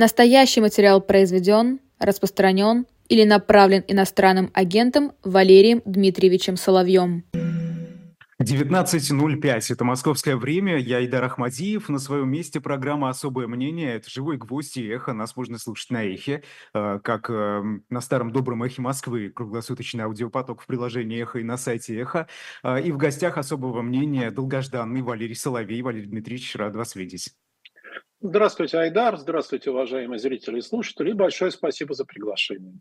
Настоящий материал произведен, распространен или направлен иностранным агентом Валерием Дмитриевичем Соловьем. 19.05. Это московское время. Я Идар Ахмадиев. На своем месте программа «Особое мнение». Это живой гвоздь и эхо. Нас можно слушать на эхе, э, как э, на старом добром эхе Москвы. Круглосуточный аудиопоток в приложении «Эхо» и на сайте «Эхо». Э, и в гостях «Особого мнения» долгожданный Валерий Соловей. Валерий Дмитриевич, рад вас видеть. Здравствуйте, Айдар. Здравствуйте, уважаемые зрители и слушатели. Большое спасибо за приглашение.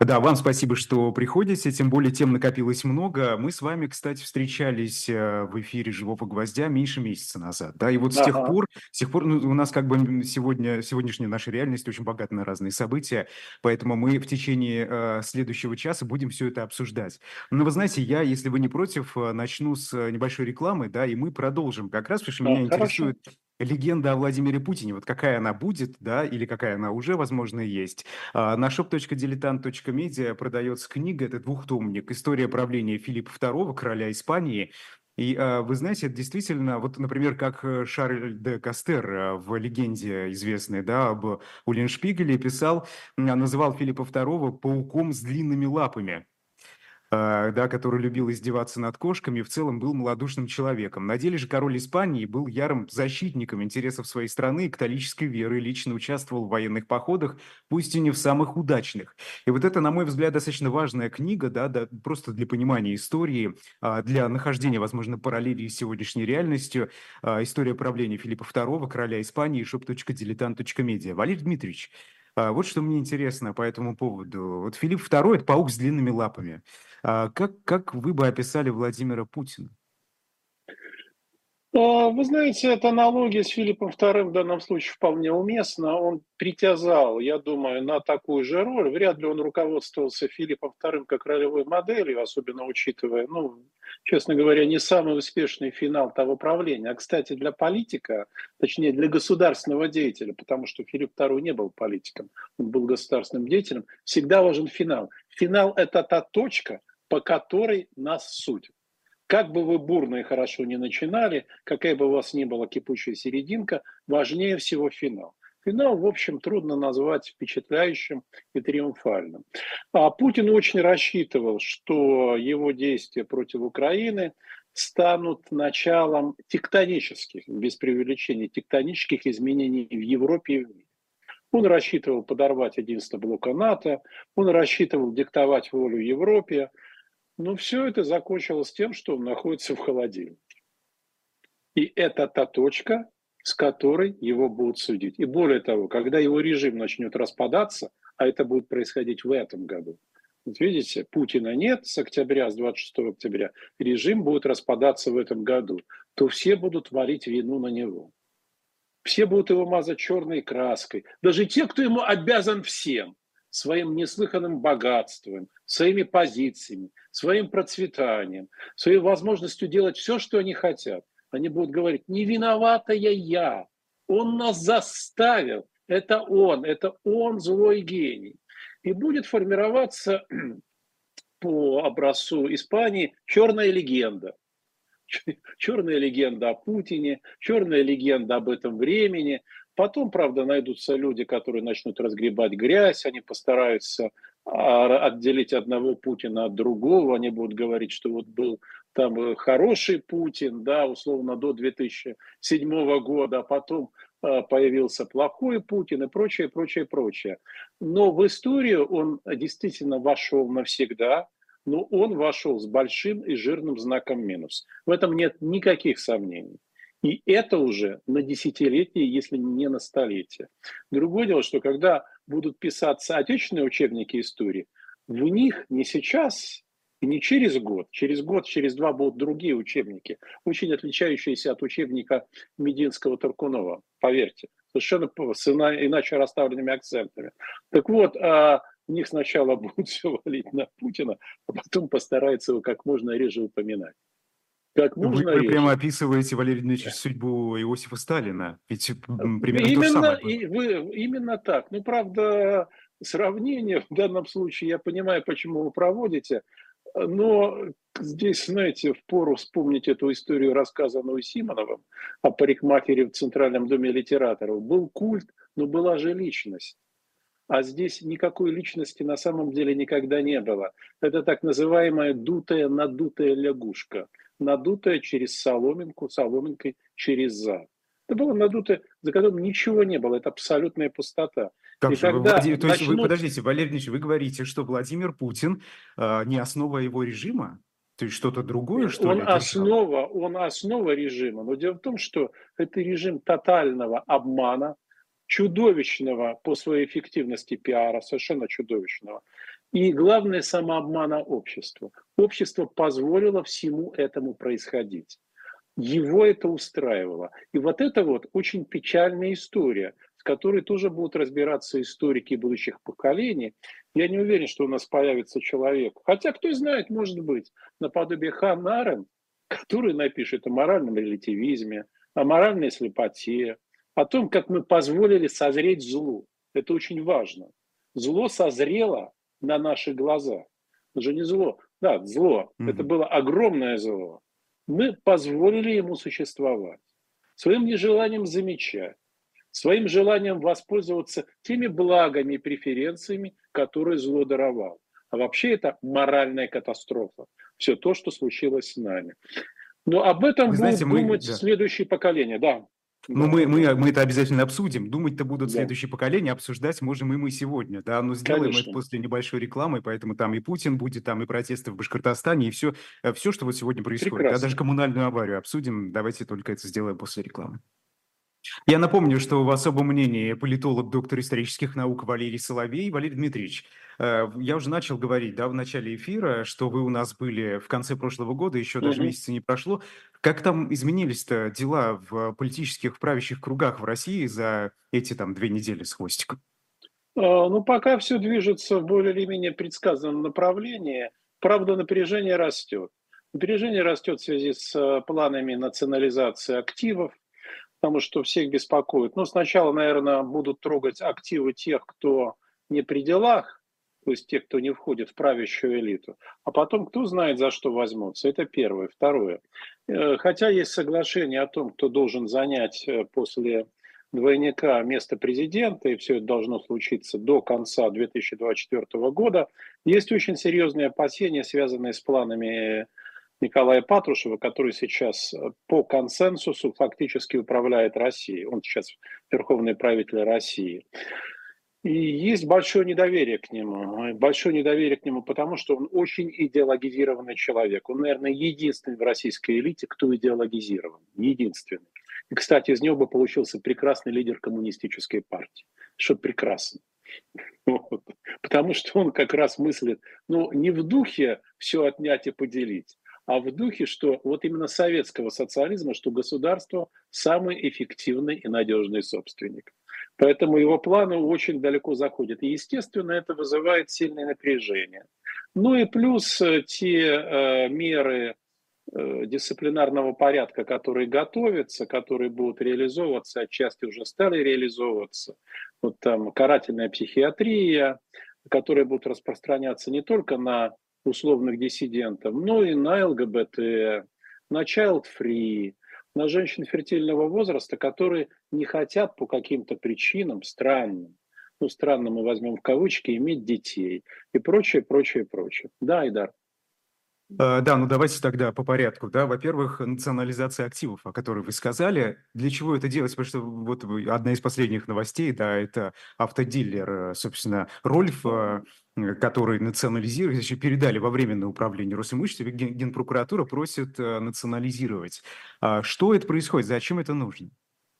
Да, вам спасибо, что приходите, тем более тем накопилось много. Мы с вами, кстати, встречались э, в эфире «Живого гвоздя» меньше месяца назад, да, и вот с ага. тех пор, с тех пор ну, у нас как бы сегодня, сегодняшняя наша реальность очень богата на разные события, поэтому мы в течение э, следующего часа будем все это обсуждать. Но вы знаете, я, если вы не против, э, начну с небольшой рекламы, да, и мы продолжим как раз, потому что да, меня хорошо. интересует легенда о Владимире Путине, вот какая она будет, да, или какая она уже, возможно, есть. А, на shop.diletant.media продается книга, это двухтомник, «История правления Филиппа II, короля Испании». И а, вы знаете, это действительно, вот, например, как э, Шарль де Кастер э, в легенде известной, да, об Уллиншпигеле писал, называл Филиппа II пауком с длинными лапами. А, да, который любил издеваться над кошками, в целом был малодушным человеком. На деле же король Испании был ярым защитником интересов своей страны и католической веры, лично участвовал в военных походах, пусть и не в самых удачных. И вот это, на мой взгляд, достаточно важная книга, да, да просто для понимания истории, а, для нахождения, возможно, параллелей с сегодняшней реальностью. А, история правления Филиппа II, короля Испании, shop.diletant.media. Валерий Дмитриевич, вот что мне интересно по этому поводу. Вот Филипп II – это паук с длинными лапами. А как, как вы бы описали Владимира Путина? А, вы знаете, эта аналогия с Филиппом II в данном случае вполне уместна. Он притязал, я думаю, на такую же роль. Вряд ли он руководствовался Филиппом II как ролевой моделью, особенно учитывая, ну, честно говоря, не самый успешный финал того правления. А, кстати, для политика, точнее, для государственного деятеля, потому что Филипп II не был политиком, он был государственным деятелем, всегда важен финал. Финал – это та точка, по которой нас судят. Как бы вы бурно и хорошо не начинали, какая бы у вас ни была кипучая серединка, важнее всего финал. Финал, в общем, трудно назвать впечатляющим и триумфальным. А Путин очень рассчитывал, что его действия против Украины станут началом тектонических, без преувеличения, тектонических изменений в Европе и в мире. Он рассчитывал подорвать единство блока НАТО, он рассчитывал диктовать волю Европе, но все это закончилось тем, что он находится в холодильнике. И это та точка, с которой его будут судить. И более того, когда его режим начнет распадаться, а это будет происходить в этом году, вот видите, Путина нет с октября, с 26 октября, режим будет распадаться в этом году, то все будут валить вину на него. Все будут его мазать черной краской. Даже те, кто ему обязан всем своим неслыханным богатством, своими позициями, своим процветанием, своей возможностью делать все, что они хотят. Они будут говорить, не виноватая я, он нас заставил, это он, это он злой гений. И будет формироваться по образцу Испании черная легенда. Черная легенда о Путине, черная легенда об этом времени, Потом, правда, найдутся люди, которые начнут разгребать грязь, они постараются а, отделить одного Путина от другого, они будут говорить, что вот был там э, хороший Путин, да, условно до 2007 года, а потом а, появился плохой Путин и прочее, прочее, прочее. Но в историю он действительно вошел навсегда, но он вошел с большим и жирным знаком минус. В этом нет никаких сомнений. И это уже на десятилетие, если не на столетие. Другое дело, что когда будут писаться отечественные учебники истории, в них не сейчас и не через год, через год, через два будут другие учебники, очень отличающиеся от учебника Мединского Таркунова, поверьте, совершенно с иначе расставленными акцентами. Так вот, а, в них сначала будут все валить на Путина, а потом постараются его как можно реже упоминать. Как нужно вы, вы прямо описываете, Валерий Дмитриевич, судьбу Иосифа Сталина. Ведь примерно именно, то самое. И вы, именно так. Ну, правда, сравнение в данном случае, я понимаю, почему вы проводите, но здесь, знаете, в пору вспомнить эту историю, рассказанную Симоновым о парикмахере в Центральном доме литераторов. Был культ Но была же личность. А здесь никакой личности на самом деле никогда не было. Это так называемая дутая, надутая лягушка. Надутая через соломинку, соломинкой через зад. Это было надутое, за которым ничего не было. Это абсолютная пустота. Как и же, когда Владимир, начнут... То есть вы, подождите, Валерий Ильич, вы говорите, что Владимир Путин э, не основа его режима? То есть что-то другое, что он ли? Основа, он основа режима. Но дело в том, что это режим тотального обмана, чудовищного по своей эффективности пиара, совершенно чудовищного. И главное, самообмана общества. Общество позволило всему этому происходить. Его это устраивало. И вот это вот очень печальная история, с которой тоже будут разбираться историки будущих поколений. Я не уверен, что у нас появится человек. Хотя, кто знает, может быть, наподобие Ханна Арен, который напишет о моральном релятивизме, о моральной слепоте, о том, как мы позволили созреть злу. Это очень важно. Зло созрело на наших глазах. Это же не зло. Да, зло. Mm-hmm. Это было огромное зло. Мы позволили ему существовать. Своим нежеланием замечать, своим желанием воспользоваться теми благами и преференциями, которые зло даровал. А вообще это моральная катастрофа. Все то, что случилось с нами. Но об этом Вы будут знаете, думать мы, да. следующие поколения. Да. Ну, мы, мы, мы это обязательно обсудим. Думать-то будут да. следующие поколения, обсуждать можем и мы сегодня. Да, но сделаем Конечно. это после небольшой рекламы, поэтому там и Путин будет, там и протесты в Башкортостане, и все, э, все что вот сегодня происходит. Да, даже коммунальную аварию обсудим. Давайте только это сделаем после рекламы. Я напомню, что в особом мнении политолог, доктор исторических наук Валерий Соловей. Валерий Дмитриевич, э, я уже начал говорить да, в начале эфира, что вы у нас были в конце прошлого года, еще даже месяца не прошло. Как там изменились-то дела в политических, правящих кругах в России за эти там две недели с хвостиком? А, ну, пока все движется в более или менее предсказанном направлении. Правда, напряжение растет. Напряжение растет в связи с э, планами национализации активов, потому что всех беспокоит. Ну, сначала, наверное, будут трогать активы тех, кто не при делах, то есть тех, кто не входит в правящую элиту, а потом кто знает, за что возьмутся. Это первое. Второе. Э, хотя есть соглашение о том, кто должен занять э, после двойника место президента, и все это должно случиться до конца 2024 года, есть очень серьезные опасения, связанные с планами Николая Патрушева, который сейчас э, по консенсусу фактически управляет Россией. Он сейчас верховный правитель России. И есть большое недоверие к нему. Большое недоверие к нему, потому что он очень идеологизированный человек. Он, наверное, единственный в российской элите, кто идеологизирован. Единственный. И, кстати, из него бы получился прекрасный лидер коммунистической партии. Что прекрасно. Вот. Потому что он как раз мыслит, ну, не в духе все отнять и поделить, а в духе, что вот именно советского социализма, что государство самый эффективный и надежный собственник. Поэтому его планы очень далеко заходят. И, естественно, это вызывает сильное напряжение. Ну и плюс э, те э, меры э, дисциплинарного порядка, которые готовятся, которые будут реализовываться, отчасти уже стали реализовываться. Вот там карательная психиатрия, которые будут распространяться не только на условных диссидентов, ну и на ЛГБТ, на child free, на женщин фертильного возраста, которые не хотят по каким-то причинам странным, ну странным мы возьмем в кавычки, иметь детей и прочее, прочее, прочее. Да, Айдар. А, да, ну давайте тогда по порядку. Да, во-первых, национализация активов, о которой вы сказали. Для чего это делать? Потому что вот одна из последних новостей, да, это автодилер, собственно, Рольф, а, который национализирует, еще передали во временное управление Росимущества, Генпрокуратура просит а, национализировать. Что это происходит? Зачем это нужно?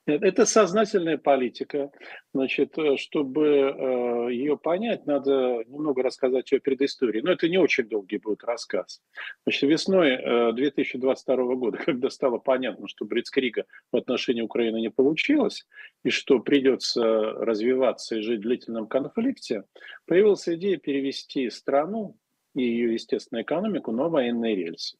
Это сознательная политика. Значит, э, чтобы э, ее понять, надо немного рассказать о предыстории. Но это не очень долгий будет рассказ. Значит, весной 2022 э, года, когда стало понятно, что Бритскрига в отношении Украины не получилось, и что придется развиваться и жить в длительном конфликте, появилась идея перевести страну и ее, естественно, экономику на военные рельсы.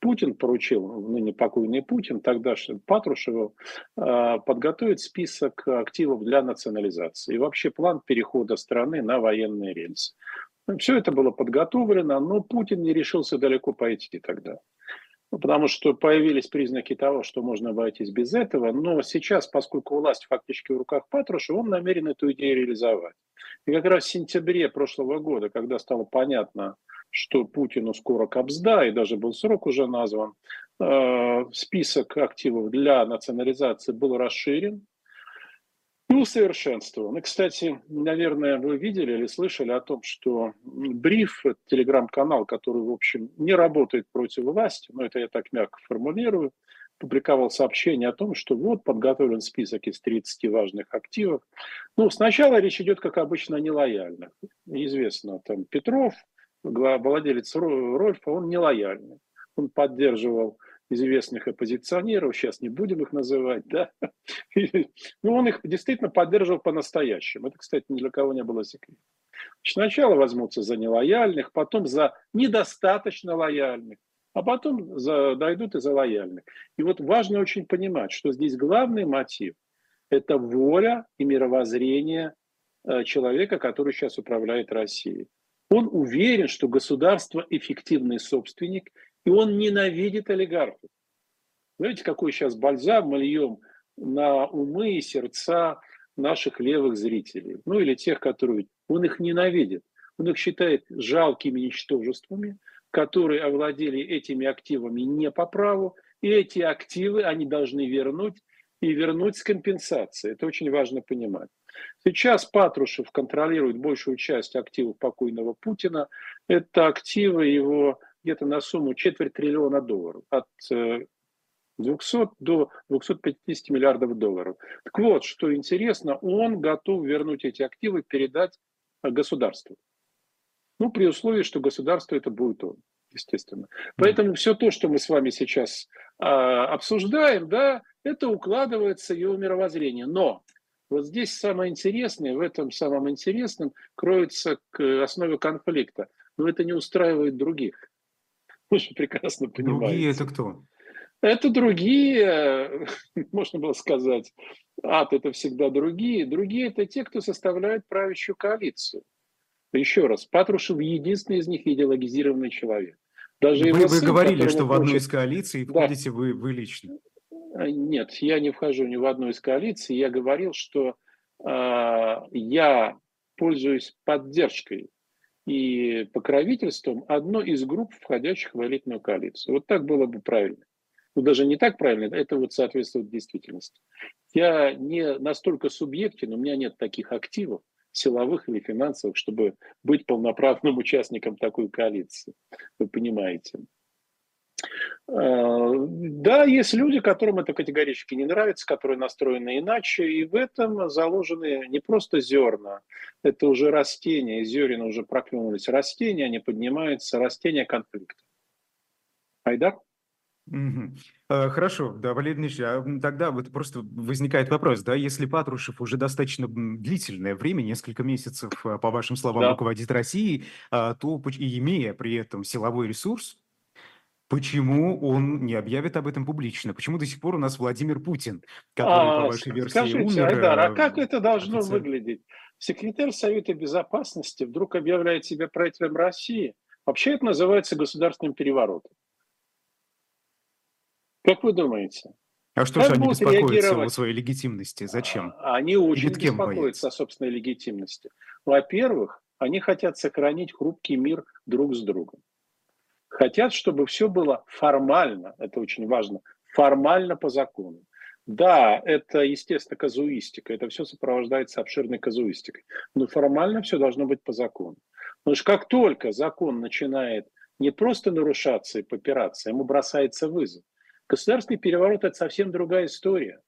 Путин поручил, ныне покойный Путин, тогда Патрушеву, а, подготовить список активов для национализации и вообще план перехода страны на военные рельсы. Все это было подготовлено, но Путин не решился далеко пойти тогда. ну, потому что появились признаки того, что можно обойтись без этого. Но сейчас, поскольку власть фактически в руках Патрушева, он намерен эту идею реализовать. И как раз в сентябре прошлого года, когда стало понятно, что Путину скоро кобзда, и даже был срок уже назван, э, список активов для национализации был расширен и усовершенствован. И, кстати, наверное, вы видели или слышали о том, что Бриф, телеграм-канал, который, в общем, не работает против власти, но это я так мягко формулирую, публиковал сообщение о том, что вот подготовлен список из 30 важных активов. Ну, сначала речь идет, как обычно, о нелояльных. Известно, там Петров, владелец Рольфа, он нелояльный. Он поддерживал известных оппозиционеров, сейчас не будем их называть, да, ну, он их действительно поддерживал по-настоящему. Это, кстати, ни для кого не было секретом. Сначала возьмутся за нелояльных, потом за недостаточно лояльных, а потом за, дойдут и за лояльных. И вот важно очень понимать, что здесь главный мотив – это воля и мировоззрение э, человека, который сейчас управляет Россией. Он уверен, что государство эффективный собственник, и он ненавидит олигархов. Знаете, какой сейчас бальзам мы льем на умы и сердца наших левых зрителей, ну или тех, которые... Он их ненавидит, он их считает жалкими ничтожествами, которые овладели этими активами не по праву, и эти активы они должны вернуть и вернуть с компенсацией. Это очень важно понимать. Сейчас Патрушев контролирует большую часть активов покойного Путина. Это активы его где-то на сумму четверть триллиона долларов. От 200 э, до 250 миллиардов долларов. Так вот, что интересно, он готов вернуть эти активы, передать государству. Ну, при условии, что государство это будет он, естественно. Поэтому все то, что мы с вами сейчас а, обсуждаем, да, это укладывается в его мировоззрение. Но вот здесь самое интересное, в этом самом интересном кроется к основе конфликта. Но это не устраивает других. Вы же прекрасно понимаете. Другие это кто? Это другие, можно было сказать, ад это всегда другие. Другие это те, кто составляет правящую коалицию. Еще раз, Патрушев единственный из них идеологизированный человек. Даже вы, вы сын, говорили, что в одной из коалиций да. входите вы, вы лично. А, нет, я не вхожу ни в одну из коалиций. Я говорил, что э, я пользуюсь поддержкой и покровительством одной из групп, входящих в элитную коалицию. Вот так было бы правильно. Ну, даже не так правильно, это вот соответствует действительности. Я не настолько субъектен, у меня нет таких активов, силовых или финансовых, чтобы быть полноправным участником такой коалиции. Вы понимаете. А, да, есть люди, которым это категорически не нравится, которые настроены иначе, и в этом заложены не просто зерна, это уже растения, из зерен уже проклюнулись растения, они поднимаются, растения конфликта. Айдар? Угу. Хорошо, да, Валерий Ильич, а тогда вот просто возникает вопрос, да, если Патрушев уже достаточно длительное время, несколько месяцев, а, по вашим словам, да. руководит Россией, а, то и имея при этом силовой ресурс, почему он не объявит об этом публично? Почему до сих пор у нас Владимир Путин, который, а, по вашей версии, скажите, умер? Айдар, а как это должно офицер? выглядеть? Секретарь Совета Безопасности вдруг объявляет себя правителем России. Вообще это называется государственным переворотом. Как вы думаете? А что же они беспокоятся о своей легитимности? Зачем? А, они очень беспокоятся боятся? о собственной легитимности. Во-первых, они хотят сохранить хрупкий мир друг с другом. Хотят, чтобы все было формально, это очень важно, формально по закону. Да, это, естественно, казуистика, это все сопровождается обширной казуистикой, но формально все должно быть по закону. Потому что как только закон начинает не просто нарушаться и попираться, ему бросается вызов. Государственный переворот – это совсем другая история.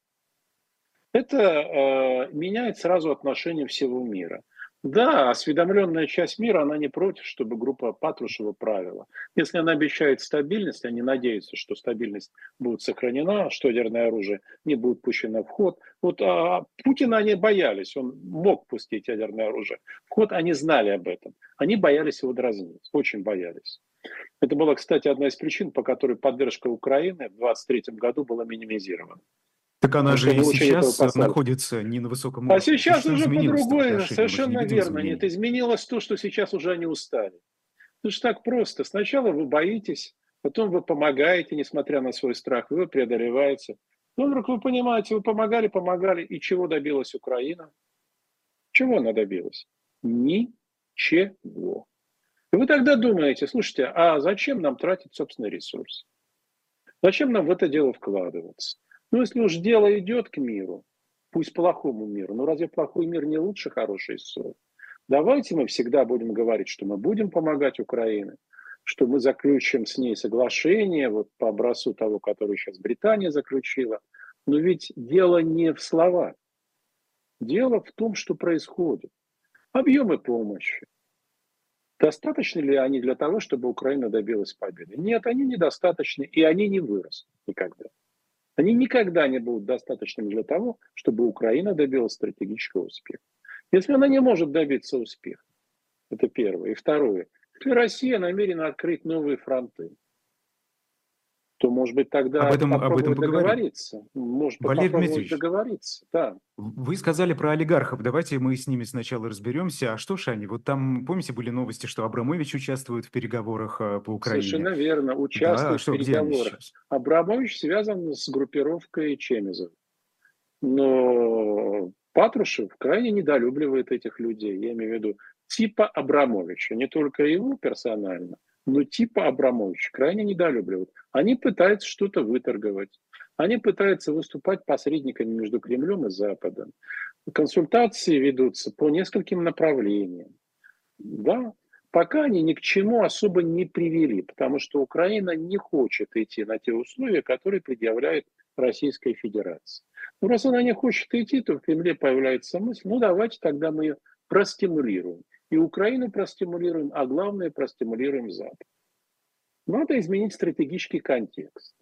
Это э, меняет сразу отношение всего мира. Да, осведомленная часть мира, она не против, чтобы группа Патрушева правила. Если она обещает стабильность, они надеются, что стабильность будет сохранена, что ядерное оружие не будет пущено в ход. Вот а, Путина они боялись, он мог пустить ядерное оружие в ход, они знали об этом. Они боялись его дразнить, очень боялись. Это была, кстати, одна из причин, по которой поддержка Украины в 2023 году была минимизирована. Так она же и сейчас находится не на высоком а уровне. А сейчас уже по-другому, совершенно верно. Нет, изменилось то, что сейчас уже они устали. Это же так просто. Сначала вы боитесь, потом вы помогаете, несмотря на свой страх, вы преодолеваете. Ну, вдруг вы понимаете, вы помогали, помогали, и чего добилась Украина? Чего она добилась? Ничего. И вы тогда думаете, слушайте, а зачем нам тратить собственный ресурс? Зачем нам в это дело вкладываться? Ну, если уж дело идет к миру, пусть плохому миру, но разве плохой мир не лучше хорошей ссоры? Давайте мы всегда будем говорить, что мы будем помогать Украине, что мы заключим с ней соглашение вот по образцу того, которое сейчас Британия заключила. Но ведь дело не в словах. Дело в том, что происходит. Объемы помощи, Достаточны ли они для того, чтобы Украина добилась победы? Нет, они недостаточны, и они не вырастут никогда. Они никогда не будут достаточными для того, чтобы Украина добилась стратегического успеха. Если она не может добиться успеха, это первое. И второе, Россия намерена открыть новые фронты, то, может быть, тогда об этом, об этом договориться. Может Валерий Дмитриевич, договориться, да. Вы сказали про олигархов. Давайте мы с ними сначала разберемся. А что ж они? Вот там, помните, были новости, что Абрамович участвует в переговорах э, по Украине? Совершенно верно, участвует да, в что, переговорах. Абрамович связан с группировкой Чемизов. Но Патрушев крайне недолюбливает этих людей. Я имею в виду типа Абрамовича, не только его персонально – но типа Абрамович крайне недолюбливают. Они пытаются что-то выторговать. Они пытаются выступать посредниками между Кремлем и Западом. Консультации ведутся по нескольким направлениям. Да, пока они ни к чему особо не привели, потому что Украина не хочет идти на те условия, которые предъявляет Российская Федерация. Ну, раз она не хочет идти, то в Кремле появляется мысль, ну, давайте тогда мы ее простимулируем. И Украину простимулируем, а главное простимулируем Запад. Надо изменить стратегический контекст.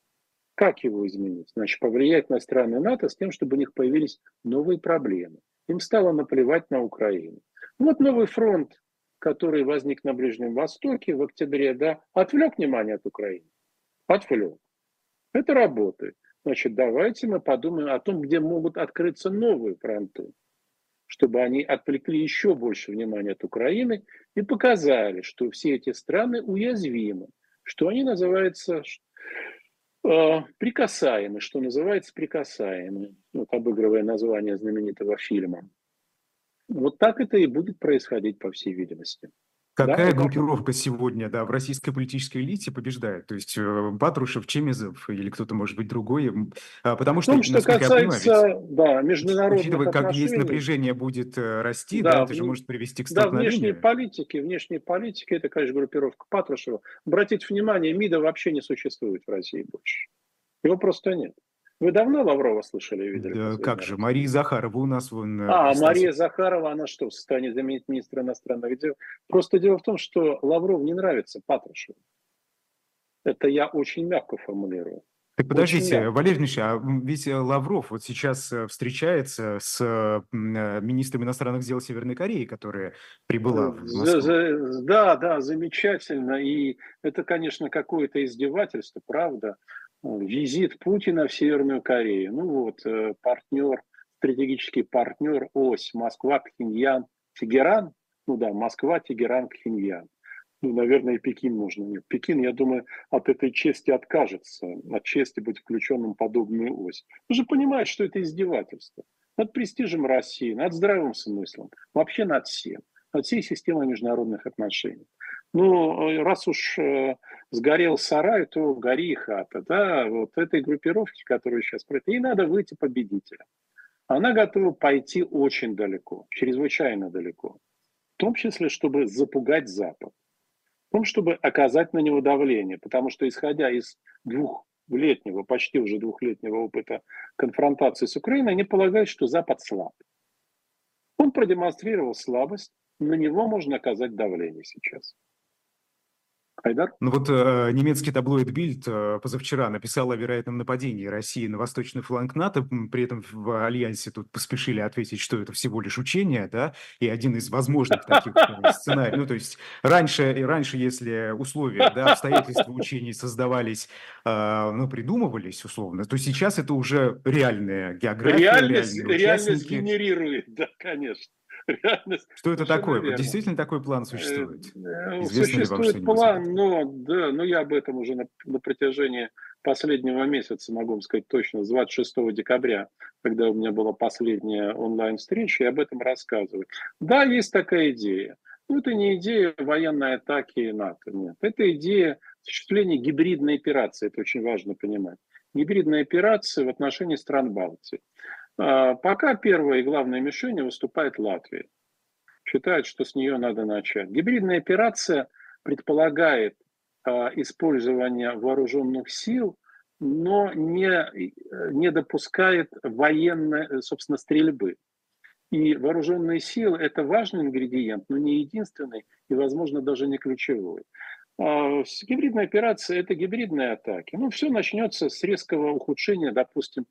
Как его изменить? Значит, повлиять на страны НАТО с тем, чтобы у них появились новые проблемы. Им стало наплевать на Украину. Вот новый фронт, который возник на Ближнем Востоке в октябре, да, отвлек внимание от Украины. Отвлек. Это работает. Значит, давайте мы подумаем о том, где могут открыться новые фронты чтобы они отвлекли еще больше внимания от Украины и показали, что все эти страны уязвимы, что они называются э, прикасаемы, что называется прикасаемы, вот обыгрывая название знаменитого фильма. Вот так это и будет происходить, по всей видимости. Какая да, группировка сегодня, да, в российской политической элите побеждает? То есть э, Патрушев, Чемизов или кто-то, может быть, другой? А, потому что, том, что касается, я понимаю, да, международных учитывая, как есть напряжение будет э, расти, да, да это же может привести к столкновению. Да, внешней политики, внешней политики, это, конечно, группировка Патрушева. Обратите внимание, МИДа вообще не существует в России больше. Его просто нет. Вы давно Лаврова слышали и видели? Да, как же, Мария Захарова у нас вон... Э, а, кстати. Мария Захарова, она что, в состоянии заменить министра иностранных дел? Просто дело в том, что Лавров не нравится Патрушеву. Это я очень мягко формулирую. Так подождите, Валерий Ильич, а ведь э, Лавров вот сейчас э, встречается с министром иностранных дел Северной Кореи, которая прибыла в Москву. Да, да, замечательно. И это, конечно, какое-то издевательство, правда визит Путина в Северную Корею. Ну вот, э, партнер, стратегический партнер, ось Москва, Пхеньян, Тегеран. Ну да, Москва, Тегеран, Пхеньян. Ну, наверное, и Пекин нужно. Нет, Пекин, я думаю, от этой чести откажется, от чести быть включенным в подобную ось. Вы же понимаете, что это издевательство. Над престижем России, над здравым смыслом, вообще над всем, над всей системой международных отношений. Ну, э, раз уж э, сгорел сарай, то гори и хата. Да? Вот этой группировке, которая сейчас происходит, ей надо выйти победителем. Она готова пойти очень далеко, чрезвычайно далеко. В том числе, чтобы запугать Запад. В том, чтобы оказать на него давление. Потому что, исходя из двухлетнего, почти уже двухлетнего опыта конфронтации с Украиной, они полагают, что Запад слаб. Он продемонстрировал слабость, на него можно оказать давление сейчас. Айдар? Ну вот э, немецкий таблоид Бильд э, позавчера написал о вероятном нападении России на восточный фланг НАТО, при этом в Альянсе тут поспешили ответить, что это всего лишь учение, да, и один из возможных таких э, сценариев. Ну то есть раньше, раньше если условия, да, обстоятельства учений создавались, э, ну придумывались условно, то сейчас это уже реальная география, реальность, реальность генерирует, да, конечно. Реальность. Что это такое? Верно. Действительно такой план существует? Э, Известно существует план, но, да, но я об этом уже на, на протяжении последнего месяца, могу вам сказать точно, с 26 декабря, когда у меня была последняя онлайн-встреча, я об этом рассказываю. Да, есть такая идея. Но это не идея военной атаки НАТО, нет. Это идея осуществления гибридной операции, это очень важно понимать. Гибридная операция в отношении стран Балтии. А, пока первая и главная мишень выступает Латвия. Считает, что с нее надо начать. Гибридная операция предполагает а, использование вооруженных сил, но не, не допускает военной, собственно, стрельбы. И вооруженные силы – это важный ингредиент, но не единственный и, возможно, даже не ключевой. А гибридная операция – это гибридные атаки. Ну, все начнется с резкого ухудшения, допустим,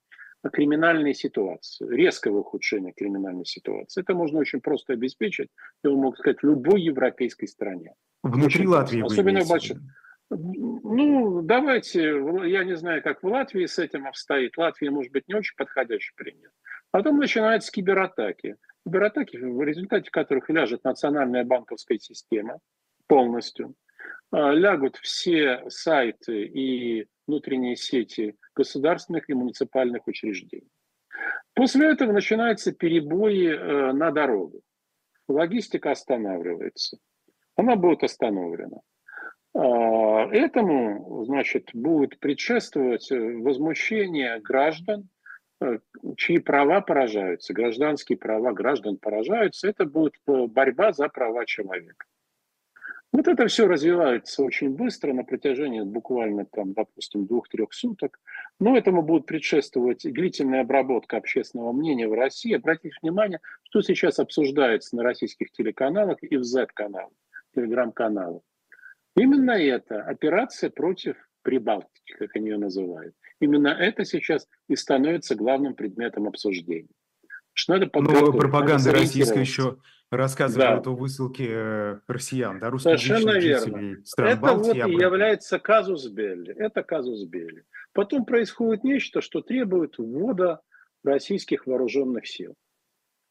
криминальной ситуации, резкого ухудшения криминальной ситуации. Это можно очень просто обеспечить, я могу сказать, в любой европейской стране. Внутри очень Латвии просто. Особенно в больших. Ну, давайте, я не знаю, как в Латвии с этим обстоит. Латвия, может быть, не очень подходящий пример. Потом начинаются кибератаки. Кибератаки, в результате которых ляжет национальная банковская система полностью. А, лягут все сайты и внутренние сети государственных и муниципальных учреждений. После этого начинаются перебои э, на дорогах. Логистика останавливается. Она будет остановлена. А, этому, значит, будет предшествовать э, возмущение граждан, э, чьи права поражаются, гражданские права граждан поражаются. Это будет борьба за права человека. Вот это все развивается очень быстро на протяжении буквально, там, допустим, двух-трех суток. Но этому будет предшествовать длительная обработка общественного мнения в России. Обратите внимание, что сейчас обсуждается на российских телеканалах и в Z-каналах, телеграм-каналах. Именно это операция против Прибалтики, как они ее называют. Именно это сейчас и становится главным предметом обсуждения. Что надо Но пропаганда российская еще рассказывает да. о высылке э, россиян, да, русских Совершенно верно. стран Это Балтии, вот и является казус Белли. Это казус Белли. Потом происходит нечто, что требует ввода российских вооруженных сил,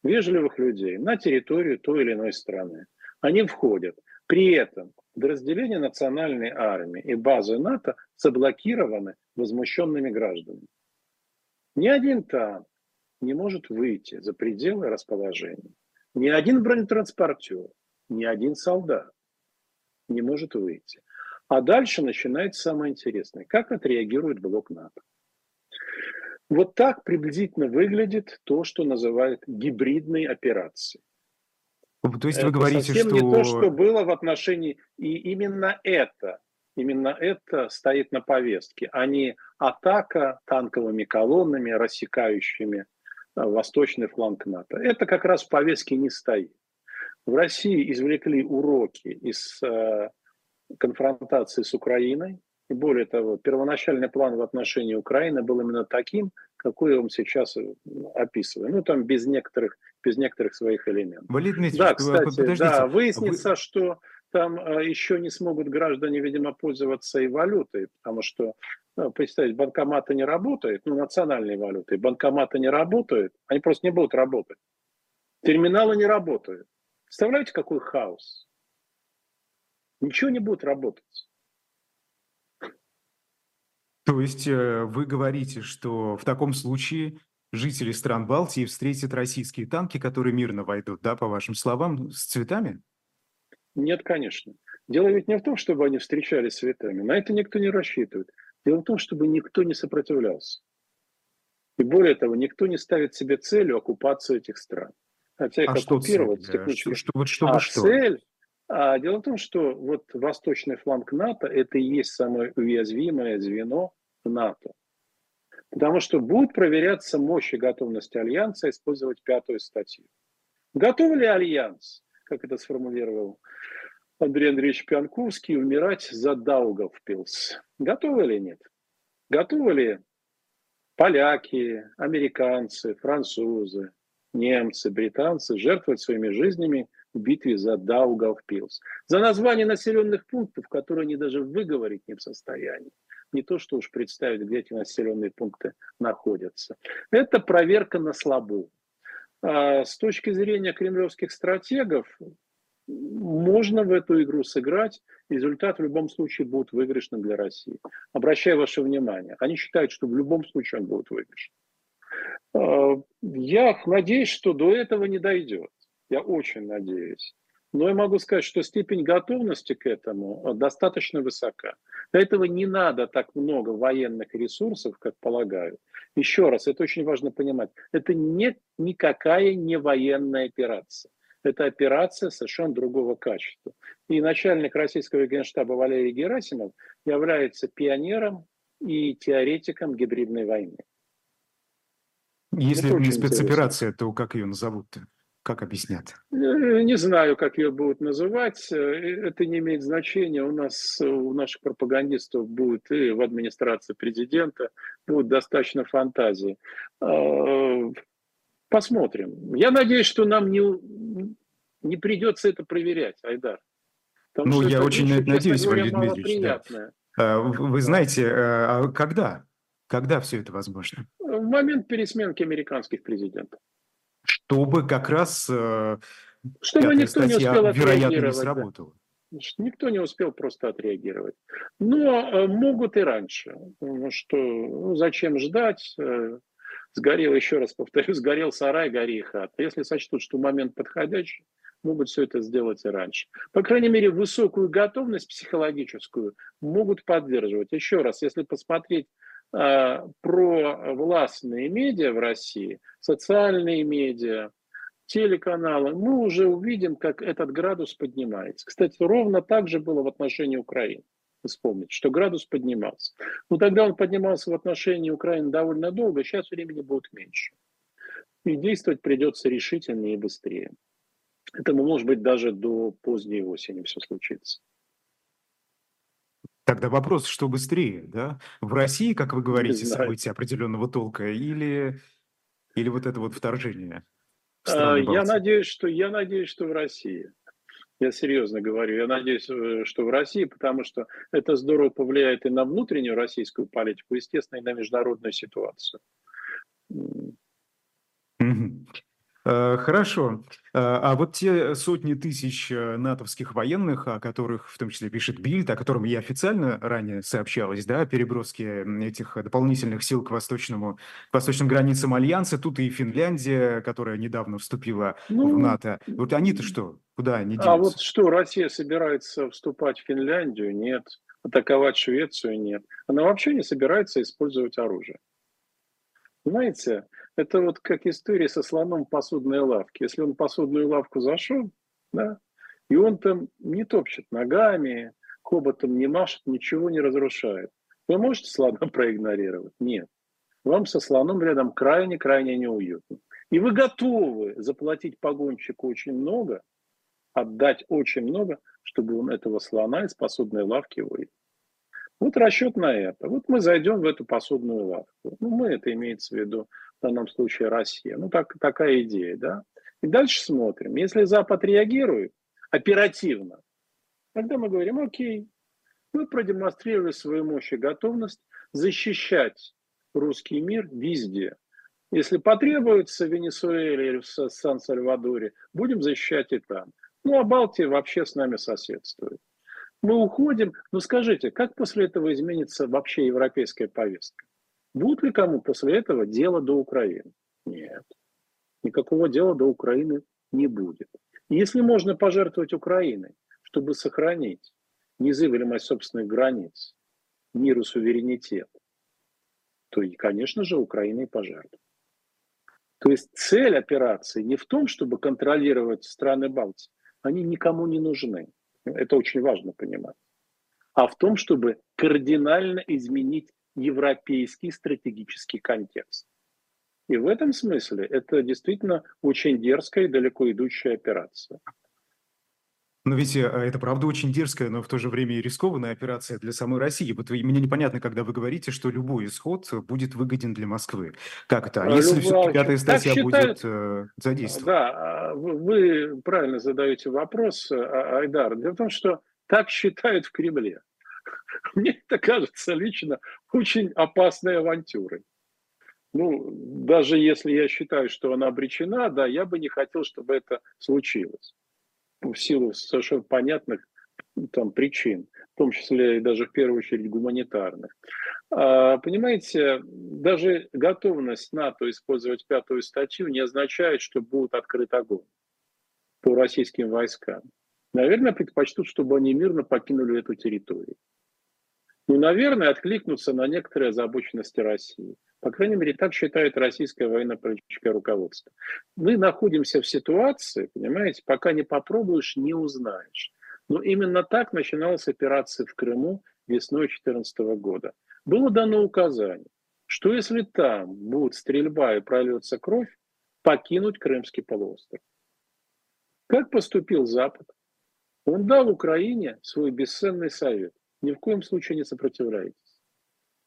вежливых людей на территорию той или иной страны. Они входят. При этом подразделения национальной армии и базы НАТО заблокированы возмущенными гражданами. Ни один танк не может выйти за пределы расположения. Ни один бронетранспортер, ни один солдат не может выйти. А дальше начинается самое интересное. Как отреагирует блок НАТО? Вот так приблизительно выглядит то, что называют гибридной операцией. То есть вы это говорите, совсем что... не то, что было в отношении... И именно это, именно это стоит на повестке, а не атака танковыми колоннами, рассекающими восточный фланг НАТО. Это как раз в повестке не стоит. В России извлекли уроки из э, конфронтации с Украиной. И более того, первоначальный план в отношении Украины был именно таким, какой я вам сейчас э, описываю. Ну, там без некоторых, без некоторых своих элементов. Валерий Дмитриевич, да, кстати, подождите. да, выяснится, вы... что там э, еще не смогут граждане, видимо, пользоваться и валютой, потому что ну, представить, банкоматы не работают, ну, национальные валюты, банкоматы не работают, они просто не будут работать. Терминалы не работают. Представляете, какой хаос? Ничего не будет работать. То есть э, вы говорите, что в таком случае жители стран Балтии встретят российские танки, которые мирно войдут, да, по вашим словам, с цветами? Нет, конечно. Дело ведь не в том, чтобы они встречались с цветами. На это никто не рассчитывает. Дело в том, чтобы никто не сопротивлялся. И более того, никто не ставит себе целью оккупацию этих стран. Хотя их а оккупировать что цель? Что, что, вот, что, а что? цель а, дело в том, что вот восточный фланг НАТО – это и есть самое уязвимое звено НАТО. Потому что будет проверяться мощь и готовность Альянса использовать пятую статью. Готов ли Альянс, как это сформулировал Андрей Андреевич Пионтковский умирать за Даугавпилс. Готовы или нет? Готовы ли поляки, американцы, французы, немцы, британцы жертвовать своими жизнями в битве за Даугавпилс? За название населенных пунктов, которые они даже выговорить не в состоянии. Не то, что уж представить, где эти населенные пункты находятся. Это проверка на слабо. А с точки зрения кремлевских стратегов, можно в эту игру сыграть, результат в любом случае будет выигрышным для России. Обращаю ваше внимание, они считают, что в любом случае он будет выигрышным. А, я надеюсь, что до этого не дойдет. Я очень надеюсь. Но я могу сказать, что степень готовности к этому достаточно высока. Для этого не надо так много военных ресурсов, как полагают. Еще раз, это очень важно понимать. Это не, никакая не военная операция. Это операция совершенно другого качества. И начальник российского генштаба Валерий Герасимов является пионером и теоретиком гибридной войны. Если это не спецоперация, интересно. то как ее назовут-то? Как объяснят? Э, не знаю, как ее будут называть. Э, это не имеет значения. У нас, у наших пропагандистов будет и в администрации президента будет достаточно фантазии. А, посмотрим. Я надеюсь, что нам не, не придется это проверять, Айдар. Потому ну, я очень это надеюсь, Валерий Дмитриевич. Да. А, вы знаете, э, а когда? Когда все это возможно? В момент пересменки американских президентов чтобы как раз э, чтобы никто не успел вероятно, не сработало. Да. Никто не успел просто отреагировать. Но э, могут и раньше. Ну что, ну, зачем ждать? Э, сгорел, еще раз повторю, сгорел сарай, гори хат. Если сочтут, что момент подходящий, могут все это сделать и раньше. По крайней мере, высокую готовность психологическую могут поддерживать. Еще раз, если посмотреть про властные медиа в России, социальные медиа, телеканалы, мы уже увидим, как этот градус поднимается. Кстати, ровно так же было в отношении Украины. Вспомнить, что градус поднимался. Но тогда он поднимался в отношении Украины довольно долго, сейчас времени будет меньше. И действовать придется решительнее и быстрее. Этому, может быть, даже до поздней осени все случится. Тогда вопрос, что быстрее, да? В России, как вы говорите, события определенного толка или, или вот это вот вторжение? А, я надеюсь, что я надеюсь, что в России. Я серьезно говорю, я надеюсь, э, что в России, потому что это здорово повлияет и на внутреннюю российскую политику, естественно, и на международную ситуацию. Хорошо. Э, а вот те сотни тысяч э, натовских военных, о которых в том числе пишет Бильд, о котором я официально ранее сообщалось, да, переброске этих дополнительных сил к, восточному, к восточным границам Альянса, тут и Финляндия, которая недавно вступила ну, в НАТО. Вот они-то что? Куда они денутся? А вот что, Россия собирается вступать в Финляндию? Нет. Атаковать Швецию? Нет. Она вообще не собирается использовать оружие. Знаете, это вот как история со слоном в посудной лавке. Если он в посудную лавку зашел, да, и он там не топчет ногами, хоботом не машет, ничего не разрушает. Вы можете слона проигнорировать? Нет. Вам со слоном рядом крайне-крайне неуютно. И вы готовы заплатить погонщику очень много, отдать очень много, чтобы он этого слона из посудной лавки вывел. Вот расчет на это. Вот мы зайдем в эту посудную лавку. Ну, мы, это имеется в виду в данном случае Россия. Ну, так, такая идея, да. И дальше смотрим. Если Запад реагирует оперативно, тогда мы говорим, окей, мы продемонстрировали свою мощь и готовность защищать русский мир везде. Если потребуется в Венесуэле или в Сан-Сальвадоре, будем защищать и там. Ну, а Балтия вообще с нами соседствует мы уходим. Но скажите, как после этого изменится вообще европейская повестка? Будет ли кому после этого дело до Украины? Нет. Никакого дела до Украины не будет. Если можно пожертвовать Украиной, чтобы сохранить незыблемость собственных границ, мир и суверенитет, то, и, конечно же, Украиной пожертвует. То есть цель операции не в том, чтобы контролировать страны Балтии. Они никому не нужны. Это очень важно понимать. А в том, чтобы кардинально изменить европейский стратегический контекст. И в этом смысле это действительно очень дерзкая и далеко идущая операция. Но ведь э, это правда очень дерзкая, но в то же время и рискованная операция для самой России. Вот вы, мне непонятно, когда вы говорите, что любой исход будет выгоден для Москвы. Как это? А если все-таки пятая статья считают, будет э, задействована? Да, а вы правильно задаете вопрос, а, Айдар. Дело в том, что так считают в Кремле. Мне это кажется лично очень опасной авантюрой. Ну, даже если я считаю, что она обречена, да, я бы не хотел, чтобы это случилось. В силу совершенно понятных там, причин, в том числе и даже в первую очередь гуманитарных. А, понимаете, даже готовность НАТО использовать пятую статью не означает, что будет открыт огонь по российским войскам. Наверное, предпочтут, чтобы они мирно покинули эту территорию. Ну, наверное, откликнуться на некоторые озабоченности России. По крайней мере, так считает российское военно-политическое руководство. Мы находимся в ситуации, понимаете, пока не попробуешь, не узнаешь. Но именно так начиналась операция в Крыму весной 2014 года. Было дано указание, что если там будет стрельба и прольется кровь, покинуть Крымский полуостров. Как поступил Запад? Он дал Украине свой бесценный совет. Ни в коем случае не сопротивляйтесь.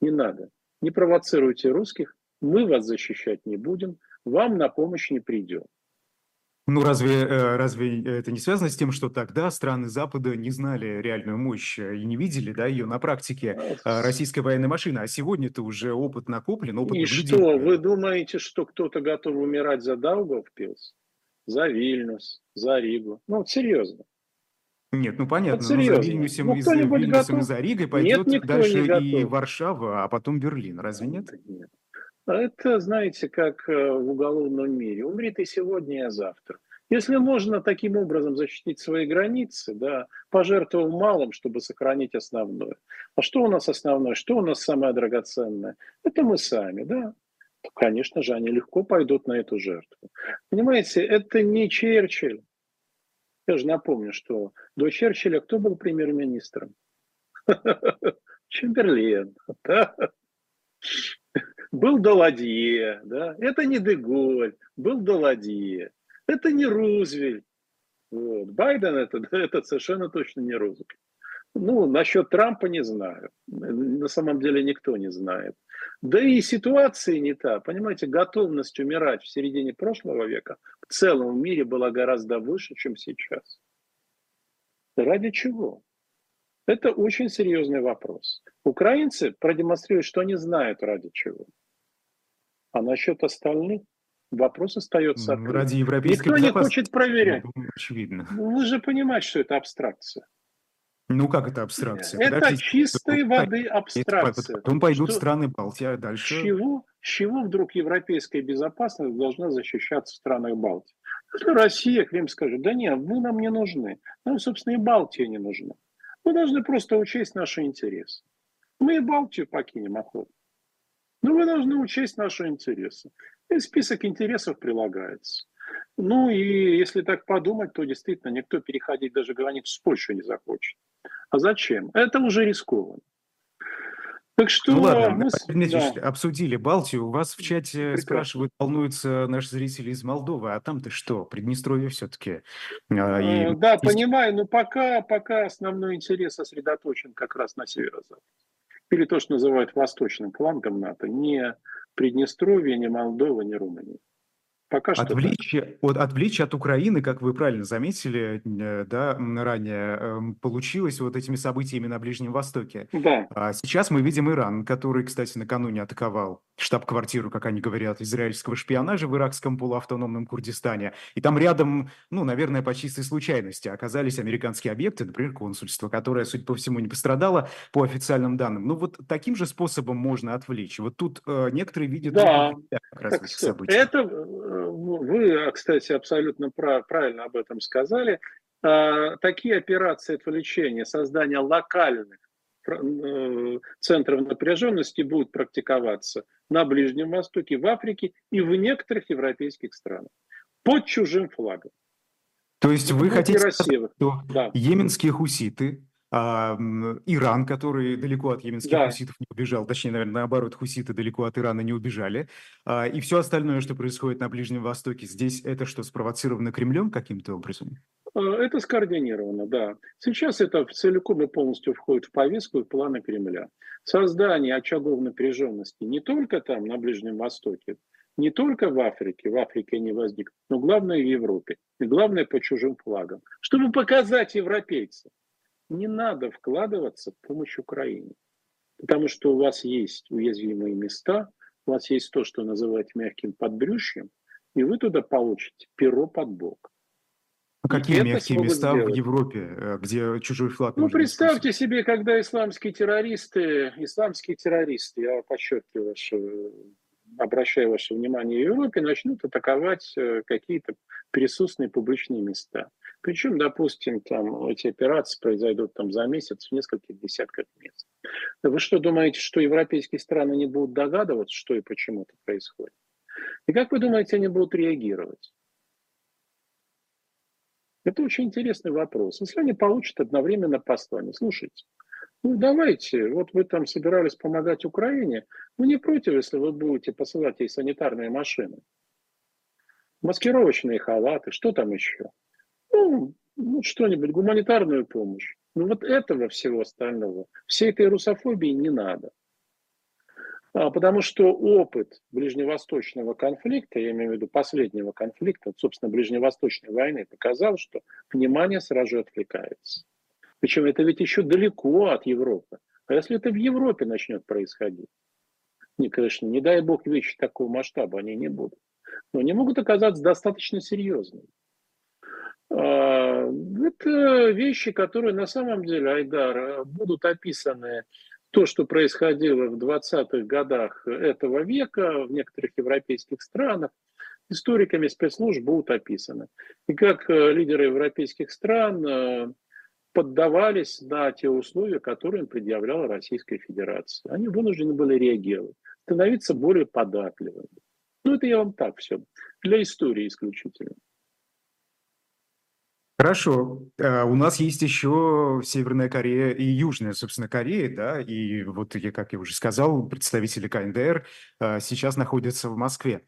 Не надо. Не провоцируйте русских. Мы вас защищать не будем. Вам на помощь не придем. Ну, разве, э, разве это не связано с тем, что тогда страны Запада не знали реальную мощь и не видели да, ее на практике э, российской военной машины? А сегодня-то уже опыт накоплен, опыт И что, вы думаете, что кто-то готов умирать за Даугавпилс, за Вильнюс, за Ригу? Ну, вот серьезно. Нет, ну понятно, вот но за Вильнюсом, ну, за Вильнюсом и за Ригой пойдет нет, дальше и Варшава, а потом Берлин, разве нет? Нет. Это, знаете, как э, в уголовном мире. Умри и сегодня, и завтра. Если можно таким образом защитить свои границы, да, пожертвовав малым, чтобы сохранить основное. А что у нас основное? Что у нас самое драгоценное? Это мы сами, да. То, конечно же, они легко пойдут на эту жертву. Понимаете, это не Черчилль. Я же напомню, что до Черчилля кто был премьер-министром? Чемберлен. Да? Был Даладье, да? это не Деголь, был Даладье, это не Рузвельт. Вот. Байден это, это совершенно точно не Рузвельт. Ну, насчет Трампа не знаю. На самом деле никто не знает. Да и ситуация не та. Понимаете, готовность умирать в середине прошлого века в целом мире была гораздо выше, чем сейчас. Ради чего? Это очень серьезный вопрос. Украинцы продемонстрируют, что они знают ради чего. А насчет остальных вопрос остается открытым. Ради европейской Никто не хочет проверять. Очевидно. Вы же понимаете, что это абстракция. Ну как это абстракция? Это Подождите, чистой воды абстракция. Потом пойдут что, страны Балтии, а дальше... Чего, чего вдруг европейская безопасность должна защищаться в странах Балтии? Если Россия, Крым скажет, да нет, вы нам не нужны. Нам, собственно, и Балтия не нужна. Мы должны просто учесть наши интересы. Мы и Балтию покинем охотно. Но вы должны учесть наши интересы. И список интересов прилагается. Ну и если так подумать, то действительно никто переходить даже границу с Польшей не захочет. А зачем? Это уже рискованно. Так что ну, ладно, мы Дмитрий, да. обсудили Балтию. У вас в чате Прекрасно. спрашивают, волнуются наши зрители из Молдовы, а там-то что? Приднестровье все-таки. А, и... Да, понимаю, но пока, пока основной интерес сосредоточен как раз на северо-западе. Или то, что называют восточным флангом НАТО, не Приднестровье, не Молдова, не Румыния. Пока что отвлечь, от, отвлечь от Украины, как вы правильно заметили, э, да, ранее, эм, получилось вот этими событиями на Ближнем Востоке. Да. А сейчас мы видим Иран, который, кстати, накануне атаковал штаб-квартиру, как они говорят, израильского шпионажа в иракском полуавтономном Курдистане. И там рядом, ну, наверное, по чистой случайности оказались американские объекты, например, консульство, которое, судя по всему, не пострадало по официальным данным. Ну, вот таким же способом можно отвлечь. Вот тут э, некоторые видят... Да, как раз так, событий. это э, вы, кстати, абсолютно правильно об этом сказали. А, такие операции отвлечения, создания локальных э, центров напряженности будут практиковаться на Ближнем Востоке, в Африке и в некоторых европейских странах под чужим флагом. То есть вы хотите сказать, что да. йеменские хуситы а, Иран, который далеко от йеменских да. хуситов не убежал, точнее, наверное, наоборот, хуситы далеко от Ирана не убежали, а, и все остальное, что происходит на Ближнем Востоке, здесь это что, спровоцировано Кремлем каким-то образом? А, это скоординировано, да. Сейчас это целиком и полностью входит в повестку и планы Кремля. Создание очагов напряженности не только там, на Ближнем Востоке, не только в Африке, в Африке не возник, но главное в Европе, и главное по чужим флагам, чтобы показать европейцам, не надо вкладываться в помощь Украине, потому что у вас есть уязвимые места, У вас есть то, что называют мягким подбрюшьем, и вы туда получите перо под бок. А какие мягкие места сделать. в Европе, э, где чужой флаг? Ну, представьте себе, когда исламские террористы, исламские террористы, я подчеркиваю, что обращаю ваше внимание, в Европе начнут атаковать э, какие-то присутственные публичные места. Причем, допустим, там эти операции произойдут там за месяц в нескольких десятках мест. Вы что думаете, что европейские страны не будут догадываться, что и почему это происходит? И как вы думаете, они будут реагировать? Это очень интересный вопрос. Если они получат одновременно послание, слушайте, ну давайте, вот вы там собирались помогать Украине, ну не против, если вы будете посылать ей санитарные машины, маскировочные халаты, что там еще? Ну, ну что-нибудь, гуманитарную помощь. Ну вот этого всего остального, всей этой русофобии не надо. А, потому что опыт ближневосточного конфликта, я имею в виду последнего конфликта, собственно, ближневосточной войны, показал, что внимание сразу же отвлекается. Причем это ведь еще далеко от Европы. А если это в Европе начнет происходить? Не, конечно, не дай бог вещи такого масштаба, они не будут. Но они могут оказаться достаточно серьезными. А, это вещи, которые на самом деле, Айдар, будут описаны то, что происходило в 20-х годах этого века в некоторых европейских странах, историками спецслужб будут описаны. И как э, лидеры европейских стран э, поддавались на те условия, которые им предъявляла Российская Федерация. Они вынуждены были реагировать, становиться более податливыми. Ну, это я вам так все, для истории исключительно. Хорошо. А, у нас есть еще Северная Корея и Южная, собственно, Корея, да, и вот, как я уже сказал, представители КНДР а, сейчас находятся в Москве.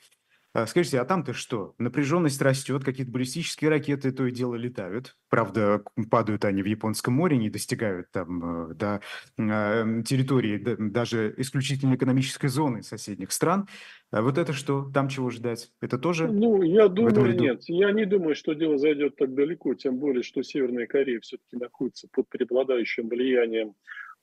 А, скажите, а там-то что? Напряженность растет, какие-то баллистические ракеты то и дело летают. Правда, падают они в Японском море, не достигают там э, до э, территории даже исключительно экономической зоны соседних стран. А вот это что? Там чего ждать? Это тоже? Ну, я думаю, нет. Я не думаю, что дело зайдет так далеко, тем более, что Северная Корея все-таки находится под преобладающим влиянием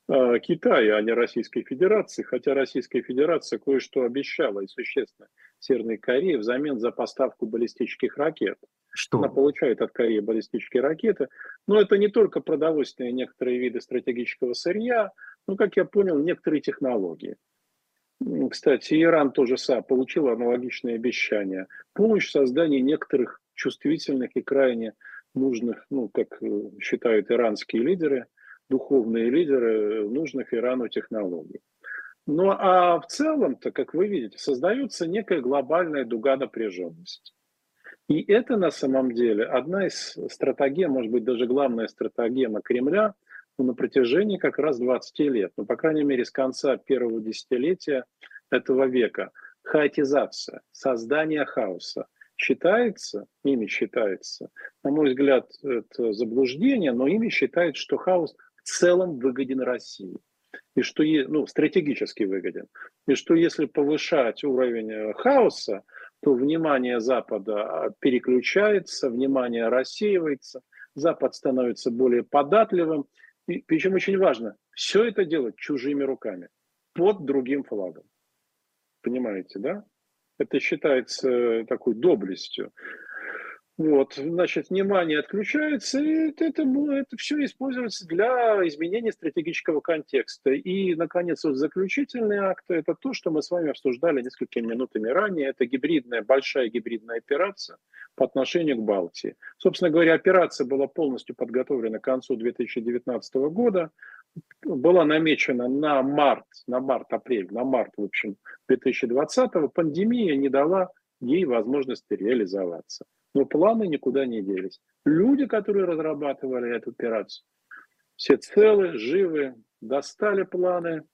Китая, а не Российской Федерации, хотя Российская Федерация кое-что обещала и существенно Северной Корее взамен за поставку баллистических ракет. Что? Она получает от Кореи баллистические ракеты, но это не только продовольственные некоторые виды стратегического сырья, но, как я понял, некоторые технологии. Кстати, Иран тоже сам получил аналогичные обещания. Помощь в создании некоторых чувствительных и крайне нужных, ну, как э, считают иранские лидеры – духовные лидеры нужных Ирану технологий. Ну а в целом-то, как вы видите, создается некая глобальная дуга напряженности. И это на самом деле одна из стратегий, может быть даже главная стратегия Кремля ну, на протяжении как раз 20 лет, ну по крайней мере с конца первого десятилетия этого века. Хаотизация, создание хаоса – считается, ими считается, на мой взгляд, это заблуждение, но ими считают, что хаос целом выгоден России. И что, ну, стратегически выгоден. И что если повышать уровень э, хаоса, то внимание Запада переключается, внимание рассеивается, Запад становится более податливым. И, причем очень важно, все это делать чужими руками, под другим флагом. Понимаете, да? Это считается такой доблестью. Вот, значит, внимание отключается, и это, это, все используется для изменения стратегического контекста. И, наконец, вот заключительный акт – это то, что мы с вами обсуждали несколькими минутами ранее. Это гибридная, большая гибридная операция по отношению к Балтии. Собственно говоря, операция была полностью подготовлена к концу 2019 года, была намечена на март, на март-апрель, на март, в общем, 2020. Пандемия не дала ей возможности реализоваться. Но планы никуда не делись. Люди, которые разрабатывали эту операцию, все целы, живы, достали планы,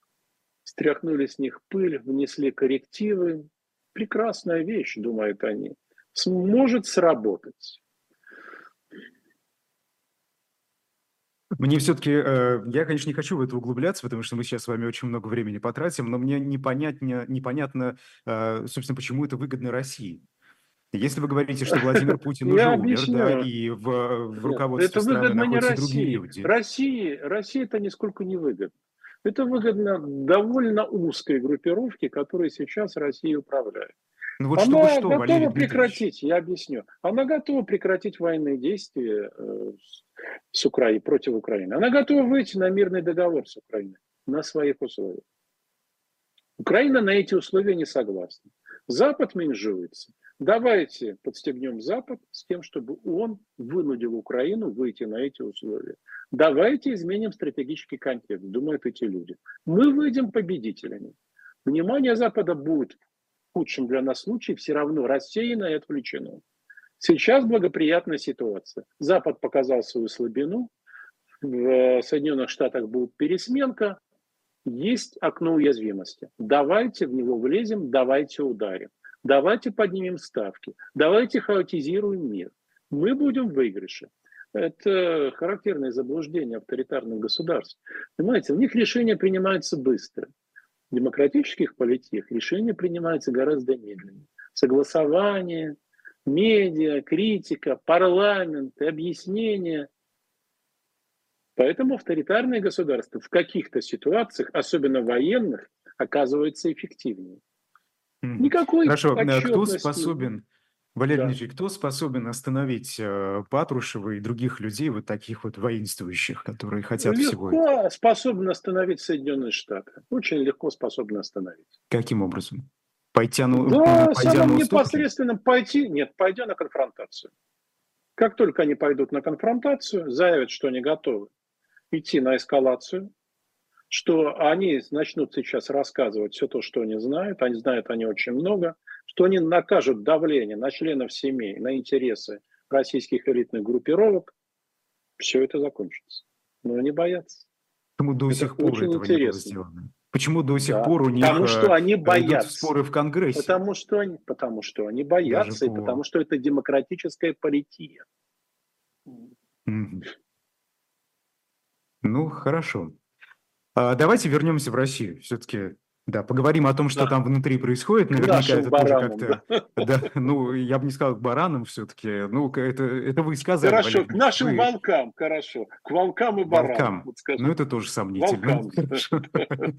стряхнули с них пыль, внесли коррективы. Прекрасная вещь, думают они. Сможет сработать. Мне все-таки, э, я, конечно, не хочу в это углубляться, потому что мы сейчас с вами очень много времени потратим, но мне непонятно, непонятно э, собственно, почему это выгодно России. Если вы говорите, что Владимир Путин уже умер, да, и в, в руководстве это страны находятся другие люди. России, России это нисколько не выгодно. Это выгодно довольно узкой группировке, которая сейчас Россией управляет. Ну вот Она что, готова Валерий прекратить, я объясню. Она готова прекратить военные действия э, с Украиной, против Украины. Она готова выйти на мирный договор с Украиной на своих условиях. Украина на эти условия не согласна. Запад менжуется. Давайте подстегнем Запад с тем, чтобы он вынудил Украину выйти на эти условия. Давайте изменим стратегический контекст, думают эти люди. Мы выйдем победителями. Внимание Запада будет в худшем для нас случае все равно рассеяно и отвлечено. Сейчас благоприятная ситуация. Запад показал свою слабину, в Соединенных Штатах будет пересменка, есть окно уязвимости. Давайте в него влезем, давайте ударим. Давайте поднимем ставки. Давайте хаотизируем мир. Мы будем в выигрыше. Это характерное заблуждение авторитарных государств. Понимаете, в них решения принимаются быстро. В демократических политиках решения принимаются гораздо медленнее. Согласование, медиа, критика, парламент, объяснения. Поэтому авторитарные государства в каких-то ситуациях, особенно военных, оказываются эффективнее. Никакой Хорошо, э, кто способен, Валерий да. Дмитриевич, кто способен остановить э, Патрушева и других людей, вот таких вот воинствующих, которые хотят легко всего Легко способен остановить Соединенные Штаты. Очень легко способен остановить. Каким образом? Пойти ну, да, пойдя самым на непосредственным пойти, нет, пойдя на конфронтацию. Как только они пойдут на конфронтацию, заявят, что они готовы идти на эскалацию, что они начнут сейчас рассказывать все то, что они знают, они знают они очень много, что они накажут давление на членов семей, на интересы российских элитных группировок, все это закончится. Но они боятся. Почему до это сих пор этого интересно. не было сделано? Почему до сих да. пор у них потому что они боятся. споры в Конгрессе? Потому что они, потому что они боятся, и потому что это демократическая полития. Ну, хорошо. А, давайте вернемся в Россию. Все-таки, да, поговорим о том, что да. там внутри происходит. Наверняка это баранам, тоже как-то... Да. да, ну, я бы не сказал к баранам все-таки. Ну, это, это вы сказали. Хорошо, Валерий. к нашим вы... волкам, хорошо. К волкам и баранам. Волкам. Вот ну, это тоже сомнительно. Волкам.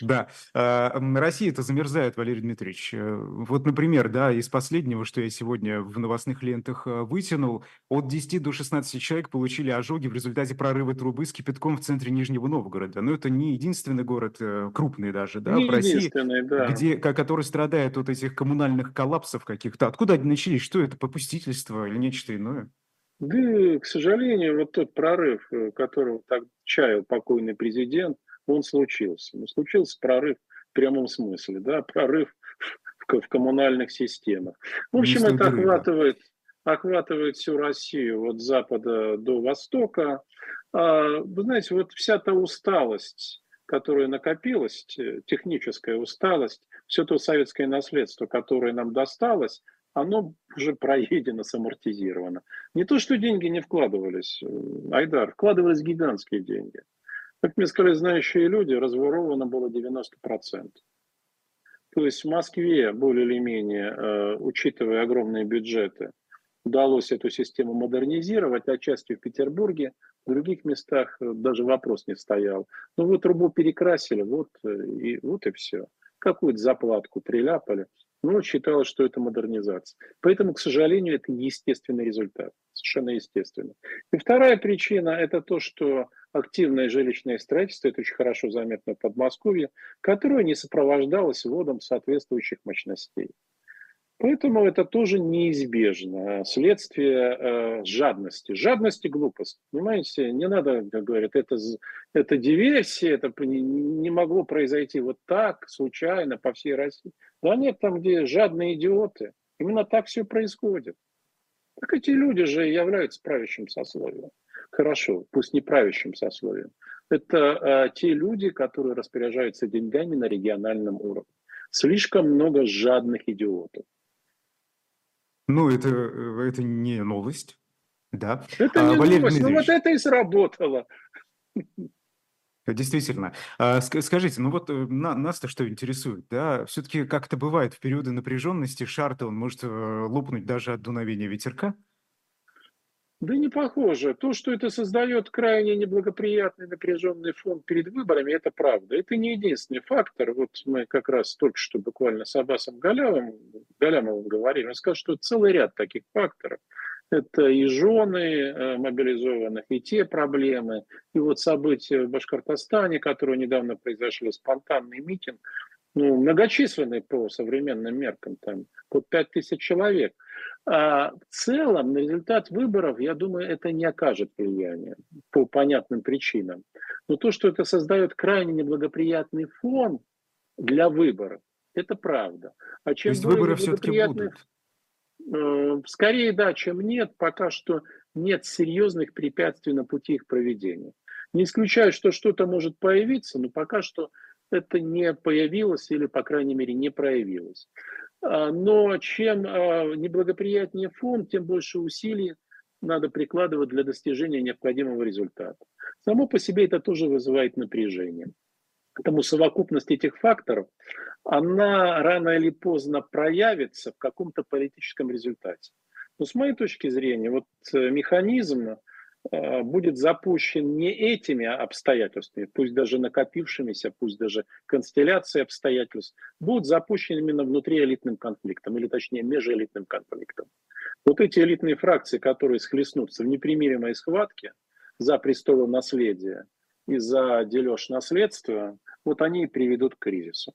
Да, а, Россия это замерзает, Валерий Дмитриевич. Э, вот, например, да, из последнего, что я сегодня в новостных лентах э, вытянул, от 10 до 16 человек получили ожоги в результате прорыва трубы с кипятком в центре Нижнего Новгорода. Но это не единственный город, э, крупный даже, да, не в России, да. Где, который страдает от этих коммунальных коллапсов каких-то. Откуда они начались? Что это, попустительство или нечто иное? Да, к сожалению, вот тот прорыв, которого так чаял покойный президент – он случился. Но случился прорыв в прямом смысле, да, прорыв в, в коммунальных системах. В общем, это охватывает, охватывает всю Россию от запада до востока. А, вы знаете, вот вся та усталость, которая накопилась, техническая усталость, все то советское наследство, которое нам досталось, оно уже проедено, самортизировано. Не то, что деньги не вкладывались, Айдар, вкладывались гигантские деньги. Как мне сказали знающие люди, разворовано было 90%. То есть в Москве, более или менее, э, учитывая огромные бюджеты, удалось эту систему модернизировать, отчасти в Петербурге, в других местах э, даже вопрос не стоял. Ну вот трубу перекрасили, вот э, и, вот и все. Какую-то заплатку приляпали. Ну, считалось, что это модернизация. Поэтому, к сожалению, это естественный результат. Совершенно естественный. И вторая причина – это то, что активное жилищное строительство, это очень хорошо заметно в Подмосковье, которое не сопровождалось вводом соответствующих мощностей. Поэтому это тоже неизбежно. Следствие э, жадности. Жадность и глупость. Понимаете, не надо, как говорят, это, это диверсия, это не, не могло произойти вот так, случайно, по всей России. Да нет, там, где жадные идиоты, именно так все происходит. Так эти люди же являются правящим сословием. Хорошо, пусть не правящим сословием. Это э, те люди, которые распоряжаются деньгами на региональном уровне. Слишком много жадных идиотов. Ну, это, э, это не новость, да. Это а, не Валерий новость, но вот это и сработало. Действительно. А, скажите, ну вот э, нас-то что интересует, да? Все-таки как это бывает в периоды напряженности, шар он может э, лопнуть даже от дуновения ветерка? Да не похоже. То, что это создает крайне неблагоприятный напряженный фон перед выборами, это правда. Это не единственный фактор. Вот мы как раз только что буквально с Аббасом Галямовым, Галямовым говорили, он сказал, что целый ряд таких факторов. Это и жены э, мобилизованных, и те проблемы, и вот события в Башкортостане, которые недавно произошли, спонтанный митинг, ну, многочисленный по современным меркам, там под 5 тысяч человек – а в целом на результат выборов, я думаю, это не окажет влияния по понятным причинам. Но то, что это создает крайне неблагоприятный фон для выборов, это правда. А чем то есть выборы все-таки будут? Э, скорее да, чем нет. Пока что нет серьезных препятствий на пути их проведения. Не исключаю, что что-то может появиться, но пока что это не появилось или, по крайней мере, не проявилось. А, но чем а, неблагоприятнее фон, тем больше усилий надо прикладывать для достижения необходимого результата. Само по себе это тоже вызывает напряжение. Поэтому совокупность этих факторов, она рано или поздно проявится в каком-то политическом результате. Но с моей точки зрения, вот э, механизм будет запущен не этими обстоятельствами, пусть даже накопившимися, пусть даже констелляцией обстоятельств, будет запущен именно внутриэлитным конфликтом, или точнее межэлитным конфликтом. Вот эти элитные фракции, которые схлестнутся в непримиримой схватке за престолу наследия и за дележ наследства, вот они и приведут к кризису.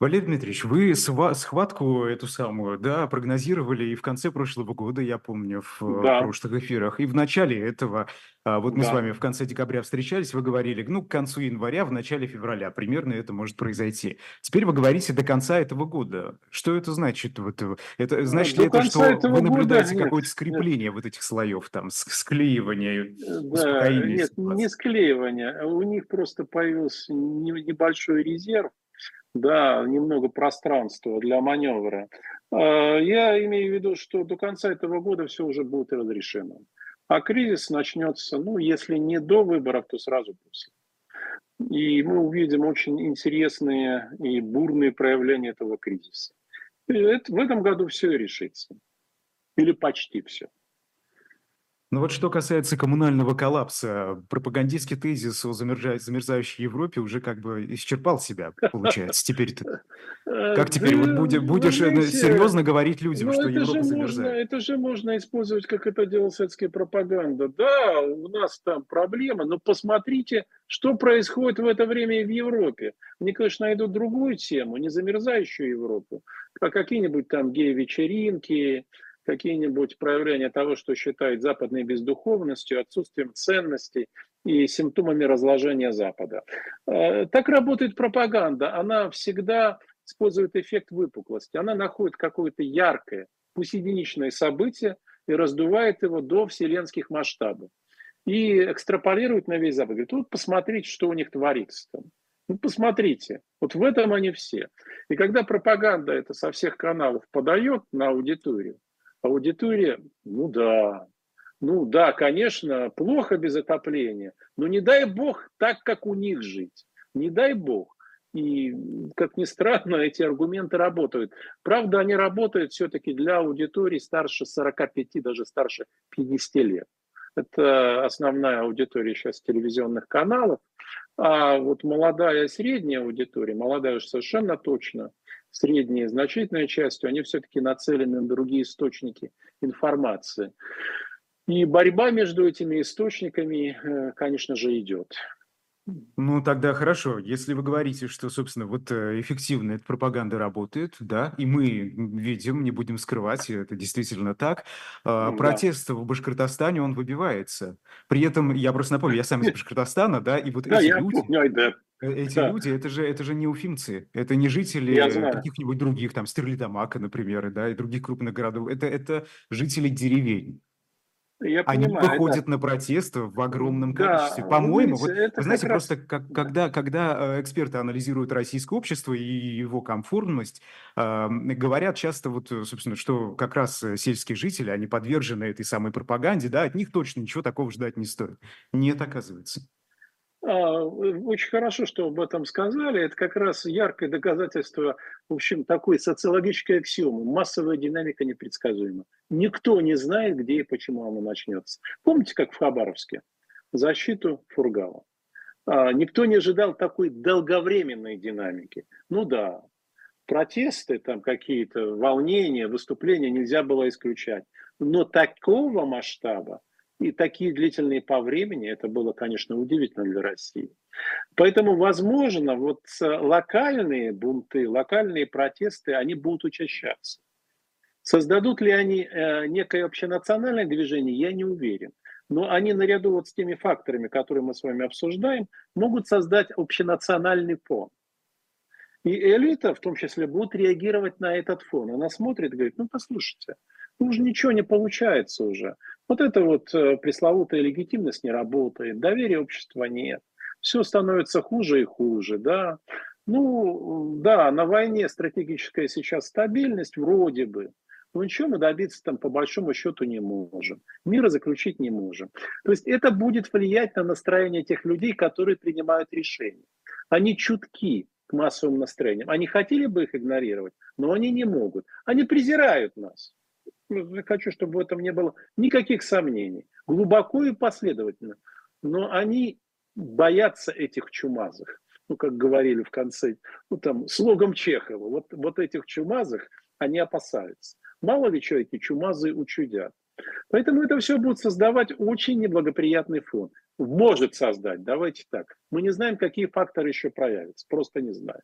Валерий Дмитриевич, вы схватку эту самую, да, прогнозировали и в конце прошлого года, я помню, в э, да. прошлых эфирах, и в начале этого, а, вот мы да. с вами в конце декабря встречались, вы говорили, ну, к концу января, в начале февраля примерно это может произойти. Теперь вы говорите до конца этого года. Что это значит? Вот, э, это значит ли это, что вы наблюдаете какое-то скрепление нет. вот этих слоев, там, склеивание, да, Нет, не склеивание. У них просто появился небольшой резерв, да, немного пространства для маневра. А, я имею в виду, что до конца этого года все уже будет разрешено. А кризис начнется, ну, если не до выборов, то сразу после. И мы увидим очень интересные и бурные проявления этого кризиса. И это, в этом году все решится. Или почти все. Ну вот что касается коммунального коллапса, пропагандистский тезис о замерзающей Европе уже как бы исчерпал себя, получается. Теперь-то э, как теперь? Вот будешь, будешь серьезно говорить людям, ну, что Европа замерзает? Это же можно использовать, как это делала советская пропаганда. Да, у нас там проблема, но посмотрите, что происходит в это время в Европе. Мне, конечно, найдут другую тему, не замерзающую Европу, а какие-нибудь там гей-вечеринки, какие-нибудь проявления того, что считают западной бездуховностью, отсутствием ценностей и симптомами разложения Запада. Э, так работает пропаганда. Она всегда использует эффект выпуклости. Она находит какое-то яркое, пусть единичное событие и раздувает его до вселенских масштабов. И экстраполирует на весь Запад. Говорит, вот посмотрите, что у них творится там. Ну, посмотрите, вот в этом они все. И когда пропаганда это со всех каналов подает на аудиторию, Аудитория, ну да, ну да, конечно, плохо без отопления, но не дай бог так, как у них жить. Не дай бог. И, как ни странно, эти аргументы работают. Правда, они работают все-таки для аудитории старше 45, даже старше 50 лет. Это основная аудитория сейчас телевизионных каналов. А вот молодая средняя аудитория, молодая уж совершенно точно, средние значительной частью, они все-таки нацелены на другие источники информации. И борьба между этими источниками, э, конечно же, идет. Ну, тогда хорошо. Если вы говорите, что, собственно, вот э, эффективно эта пропаганда работает, да, и мы видим, не будем скрывать, это действительно так, а, ну, протест да. в Башкортостане, он выбивается. При этом, я просто напомню, я сам из Башкортостана, да, и вот да, эти люди... Помню, да. Э, эти да. люди, это же, это же не уфимцы, это не жители каких-нибудь других, там, Стерлитамака, например, да, и других крупных городов. Это, это жители деревень. Я Они понимаю, выходят это... на протесты в огромном количестве. Да, По-моему, вот, вы знаете, раз... просто как, когда, когда э, эксперты анализируют российское общество и его комфортность, э, говорят часто, вот, собственно, что как раз сельские жители, они подвержены этой самой пропаганде, да, от них точно ничего такого ждать не стоит. Нет, оказывается. А, очень хорошо, что об этом сказали. Это как раз яркое доказательство, в общем, такой социологической аксиомы. Массовая динамика непредсказуема. Никто не знает, где и почему она начнется. Помните, как в Хабаровске? Защиту Фургала. А, никто не ожидал такой долговременной динамики. Ну да, протесты, там какие-то волнения, выступления нельзя было исключать. Но такого масштаба и такие длительные по времени, это было, конечно, удивительно для России. Поэтому, возможно, вот локальные бунты, локальные протесты, они будут учащаться. Создадут ли они э, некое общенациональное движение, я не уверен. Но они наряду вот с теми факторами, которые мы с вами обсуждаем, могут создать общенациональный фон. И элита, в том числе, будет реагировать на этот фон. Она смотрит и говорит, ну послушайте, ну уже ничего не получается уже. Вот это вот э, пресловутая легитимность не работает, доверия общества нет, все становится хуже и хуже, да. Ну, да, на войне стратегическая сейчас стабильность вроде бы, но ничего мы добиться там по большому счету не можем. Мира заключить не можем. То есть это будет влиять на настроение тех людей, которые принимают решения. Они чутки к массовым настроениям. Они хотели бы их игнорировать, но они не могут. Они презирают нас. Хочу, чтобы в этом не было никаких сомнений. Глубоко и последовательно. Но они боятся этих чумазых. Ну, как говорили в конце, ну, там, слогом Чехова. Вот, вот этих чумазых они опасаются. Мало ли что эти чумазы учудят. Поэтому это все будет создавать очень неблагоприятный фон. Может создать, давайте так. Мы не знаем, какие факторы еще проявятся. Просто не знаем.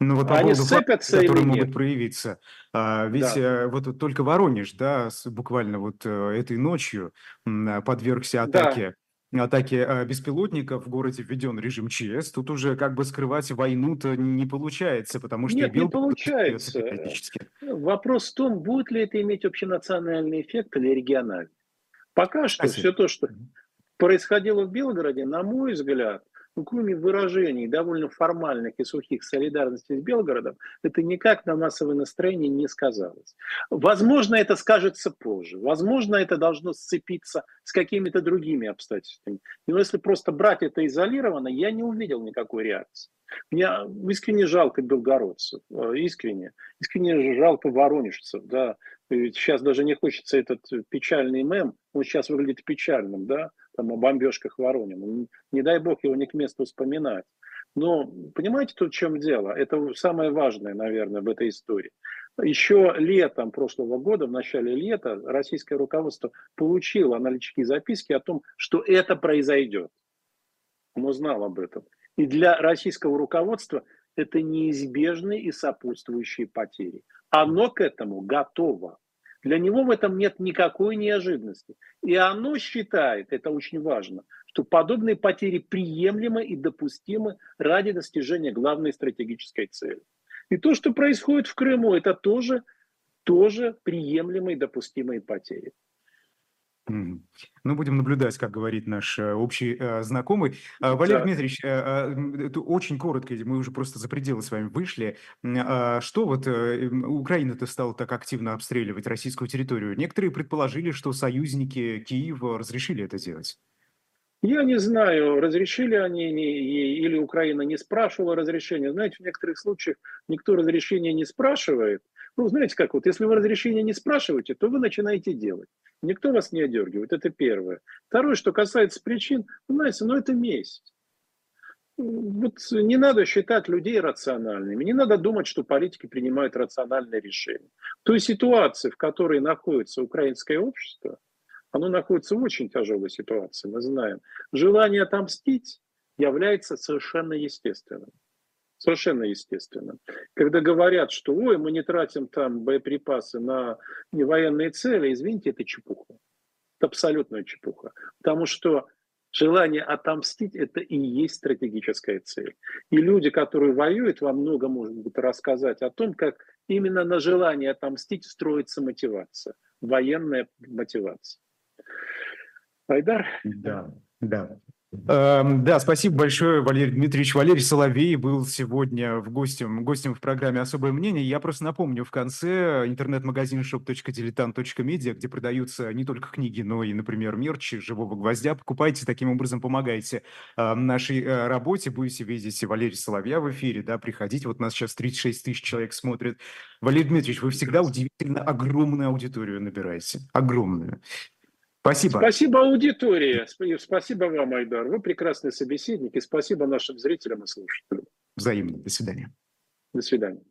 Ну вот по Они поводу сцепятся фактов, которые могут нет? проявиться. А, ведь да. а, вот только Воронеж, да, буквально вот а, этой ночью а, подвергся атаке. Да. Атаке а, беспилотников в городе введен режим ЧС. Тут уже как бы скрывать войну-то не получается, потому что Нет, не получается. Вопрос в том, будет ли это иметь общенациональный эффект или региональный. Пока что Спасибо. все то, что происходило в Белгороде, на мой взгляд, кроме выражений довольно формальных и сухих солидарности с Белгородом, это никак на массовое настроение не сказалось. Возможно, это скажется позже. Возможно, это должно сцепиться с какими-то другими обстоятельствами. Но если просто брать это изолированно, я не увидел никакой реакции. Мне искренне жалко белгородцев, э, искренне. Искренне жалко воронежцев, да. Сейчас даже не хочется этот печальный мем, он сейчас выглядит печальным, да, там, о бомбежках Воронина. Ну, не дай бог его не к месту вспоминать. Но понимаете, тут в чем дело? Это самое важное, наверное, в этой истории. Еще летом прошлого года, в начале лета, российское руководство получило аналитические записки о том, что это произойдет. Оно знало об этом. И для российского руководства это неизбежные и сопутствующие потери. Оно к этому готово. Для него в этом нет никакой неожиданности. И оно считает, это очень важно, что подобные потери приемлемы и допустимы ради достижения главной стратегической цели. И то, что происходит в Крыму, это тоже, тоже приемлемые допустимые потери. Ну, будем наблюдать, как говорит наш э, общий э, знакомый. Э, Валерий Дмитриевич, э, э, это очень коротко, мы уже просто за пределы с вами вышли. Э, что вот э, Украина-то стала так активно обстреливать российскую территорию? Некоторые предположили, что союзники Киева разрешили это делать. Я не знаю, разрешили они или Украина не спрашивала разрешения. Знаете, в некоторых случаях никто разрешения не спрашивает. Ну, знаете как, вот если вы разрешения не спрашиваете, то вы начинаете делать. Никто вас не одергивает, это первое. Второе, что касается причин, знаете, ну это месть. Вот не надо считать людей рациональными, не надо думать, что политики принимают рациональные решения. В той ситуации, в которой находится украинское общество, оно находится в очень тяжелой ситуации, мы знаем. Желание отомстить является совершенно естественным. Совершенно естественно. Когда говорят, что ой, мы не тратим там боеприпасы на военные цели, извините, это чепуха. Это абсолютная чепуха. Потому что желание отомстить – это и есть стратегическая цель. И люди, которые воюют, во многом могут рассказать о том, как именно на желание отомстить строится мотивация, военная мотивация. Айдар? Да, да. Эм, да, спасибо большое, Валерий Дмитриевич. Валерий Соловей был сегодня в гостем, гостем в программе «Особое мнение». Я просто напомню в конце интернет-магазин shop.diletant.media, где продаются не только книги, но и, например, мерч «Живого гвоздя». Покупайте, таким образом помогаете э, нашей э, работе. Будете видеть Валерия Соловья в эфире, да, приходите. Вот нас сейчас 36 тысяч человек смотрит. Валерий Дмитриевич, вы всегда удивительно огромную аудиторию набираете. Огромную. Спасибо. Спасибо аудитории. Спасибо вам, Айдар. Вы прекрасный собеседник. И спасибо нашим зрителям и слушателям. Взаимно. До свидания. До свидания.